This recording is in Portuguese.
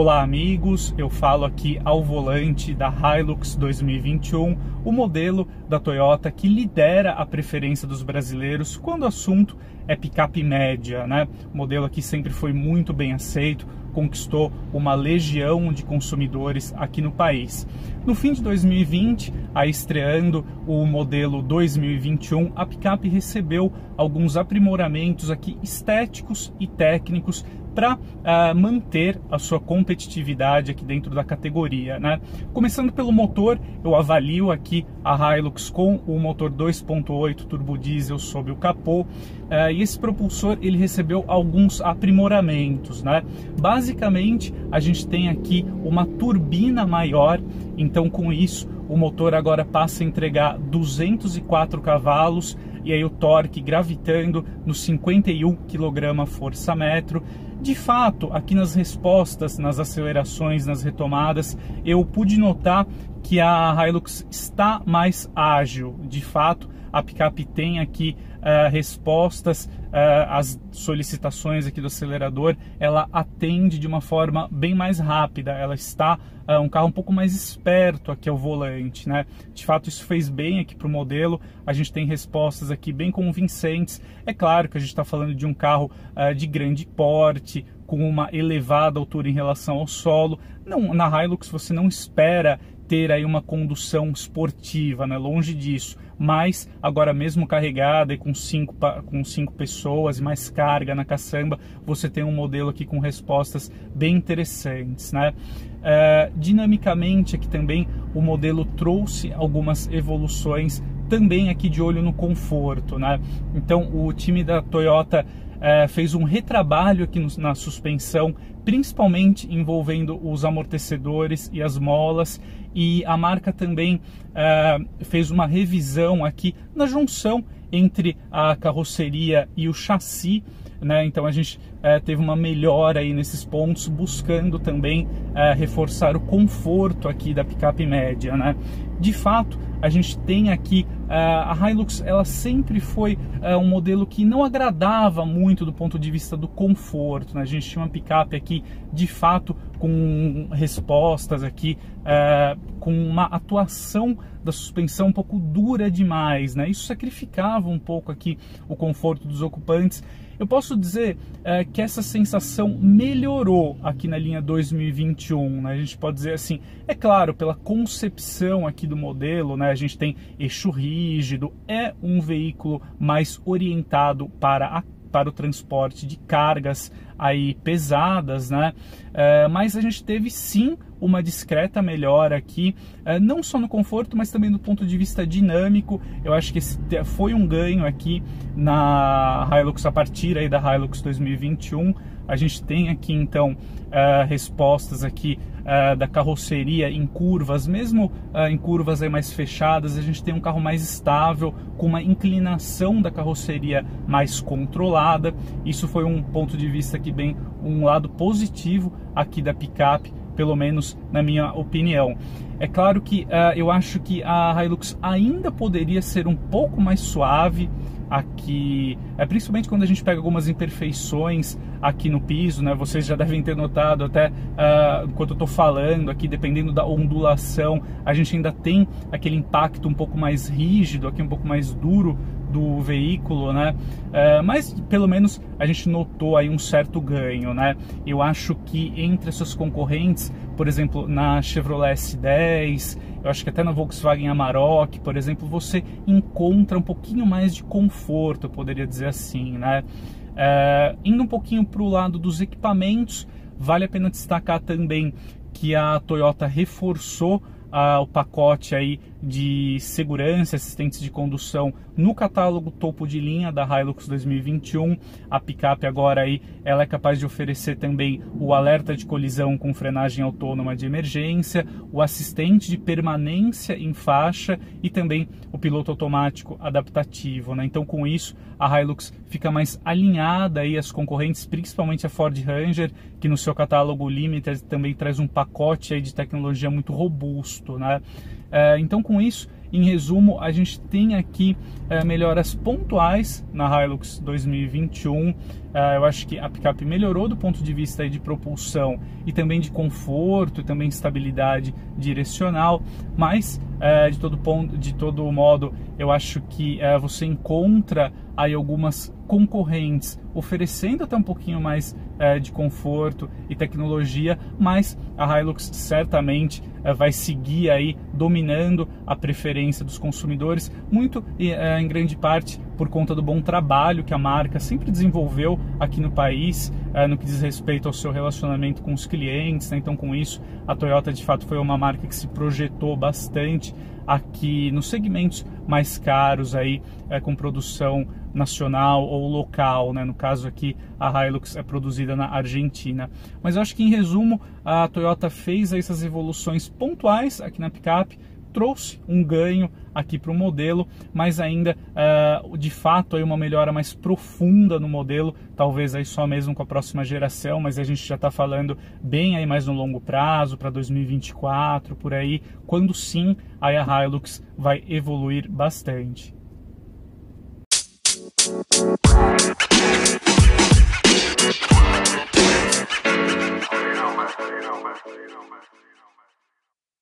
Olá amigos, eu falo aqui ao volante da Hilux 2021, o modelo da Toyota que lidera a preferência dos brasileiros quando o assunto é picape média, né? O modelo aqui sempre foi muito bem aceito, conquistou uma legião de consumidores aqui no país. No fim de 2020, a estreando o modelo 2021, a picape recebeu alguns aprimoramentos aqui estéticos e técnicos para uh, ah, manter a sua competitividade aqui dentro da categoria. Né? Começando pelo motor, eu avalio aqui a Hilux com o motor 2.8 turbo diesel sob o capô uh, e esse propulsor ele recebeu alguns aprimoramentos. Né? Basicamente, a gente tem aqui uma turbina maior, então com isso o motor agora passa a entregar 204 cavalos e aí o torque gravitando nos 51 kgfm. De fato, aqui nas respostas, nas acelerações, nas retomadas, eu pude notar que a Hilux está mais ágil. De fato, a picape tem aqui uh, respostas uh, às solicitações aqui do acelerador, ela atende de uma forma bem mais rápida, ela está uh, um carro um pouco mais esperto aqui ao volante, né? De fato, isso fez bem aqui para o modelo, a gente tem respostas aqui bem convincentes. É claro que a gente está falando de um carro de grande porte, com uma elevada altura em relação ao solo. Não, na Hilux você não espera ter aí uma condução esportiva, né? longe disso. Mas agora mesmo carregada e com cinco, com cinco pessoas e mais carga na caçamba, você tem um modelo aqui com respostas bem interessantes. Né? É, dinamicamente aqui também o modelo trouxe algumas evoluções também aqui de olho no conforto. Né? Então o time da Toyota é, fez um retrabalho aqui no, na suspensão, principalmente envolvendo os amortecedores e as molas, e a marca também é, fez uma revisão aqui na junção entre a carroceria e o chassi. Né? Então a gente é, teve uma melhora aí nesses pontos, buscando também é, reforçar o conforto aqui da picape média. Né? De fato, a gente tem aqui a Hilux, ela sempre foi uh, um modelo que não agradava muito do ponto de vista do conforto. Né? A gente tinha uma picape aqui, de fato, com respostas aqui, uh, com uma atuação da suspensão um pouco dura demais, né? Isso sacrificava um pouco aqui o conforto dos ocupantes eu posso dizer é, que essa sensação melhorou aqui na linha 2021, né? A gente pode dizer assim, é claro, pela concepção aqui do modelo, né? A gente tem eixo rígido, é um veículo mais orientado para a para o transporte de cargas aí pesadas, né? É, mas a gente teve sim uma discreta melhora aqui, é, não só no conforto, mas também do ponto de vista dinâmico. Eu acho que esse foi um ganho aqui na Hilux a partir aí da Hilux 2021. A gente tem aqui então uh, respostas aqui uh, da carroceria em curvas, mesmo uh, em curvas aí mais fechadas, a gente tem um carro mais estável, com uma inclinação da carroceria mais controlada. Isso foi um ponto de vista que bem um lado positivo aqui da picape, pelo menos na minha opinião. É claro que eu acho que a Hilux ainda poderia ser um pouco mais suave aqui, é principalmente quando a gente pega algumas imperfeições aqui no piso, né? Vocês já devem ter notado até uh, enquanto eu estou falando aqui, dependendo da ondulação, a gente ainda tem aquele impacto um pouco mais rígido, aqui um pouco mais duro do veículo, né? Uh, mas pelo menos a gente notou aí um certo ganho, né? Eu acho que entre essas concorrentes, por exemplo, na Chevrolet S10, eu acho que até na Volkswagen Amarok, por exemplo, você encontra um pouquinho mais de conforto, eu poderia dizer assim, né? É, indo um pouquinho para o lado dos equipamentos, vale a pena destacar também que a Toyota reforçou o pacote aí de segurança, assistentes de condução no catálogo topo de linha da Hilux 2021. A picape agora aí, ela é capaz de oferecer também o alerta de colisão com frenagem autônoma de emergência, o assistente de permanência em faixa e também o piloto automático adaptativo, né? Então com isso a Hilux fica mais alinhada aí às concorrentes, principalmente a Ford Ranger, que no seu catálogo Limited também traz um pacote aí de tecnologia muito robusto, né? É, então, com isso, em resumo, a gente tem aqui é, melhoras pontuais na Hilux 2021. É, eu acho que a picape melhorou do ponto de vista de propulsão e também de conforto também estabilidade direcional, mas de, todo ponto, de todo modo eu acho que você encontra aí algumas concorrentes oferecendo até um pouquinho mais de conforto e tecnologia, mas a Hilux certamente vai seguir aí dominando a preferência dos consumidores, muito é, em grande parte por conta do bom trabalho que a marca sempre desenvolveu aqui no país, é, no que diz respeito ao seu relacionamento com os clientes. Né? Então, com isso, a Toyota de fato foi uma marca que se projetou bastante aqui nos segmentos mais caros aí com produção nacional ou local, né? No caso aqui a Hilux é produzida na Argentina. Mas eu acho que em resumo a Toyota fez essas evoluções pontuais aqui na picape, trouxe um ganho aqui para o modelo, mas ainda uh, de fato aí uma melhora mais profunda no modelo, talvez aí só mesmo com a próxima geração, mas a gente já está falando bem aí mais no longo prazo, para 2024, por aí, quando sim aí a Hilux vai evoluir bastante. You know, man. You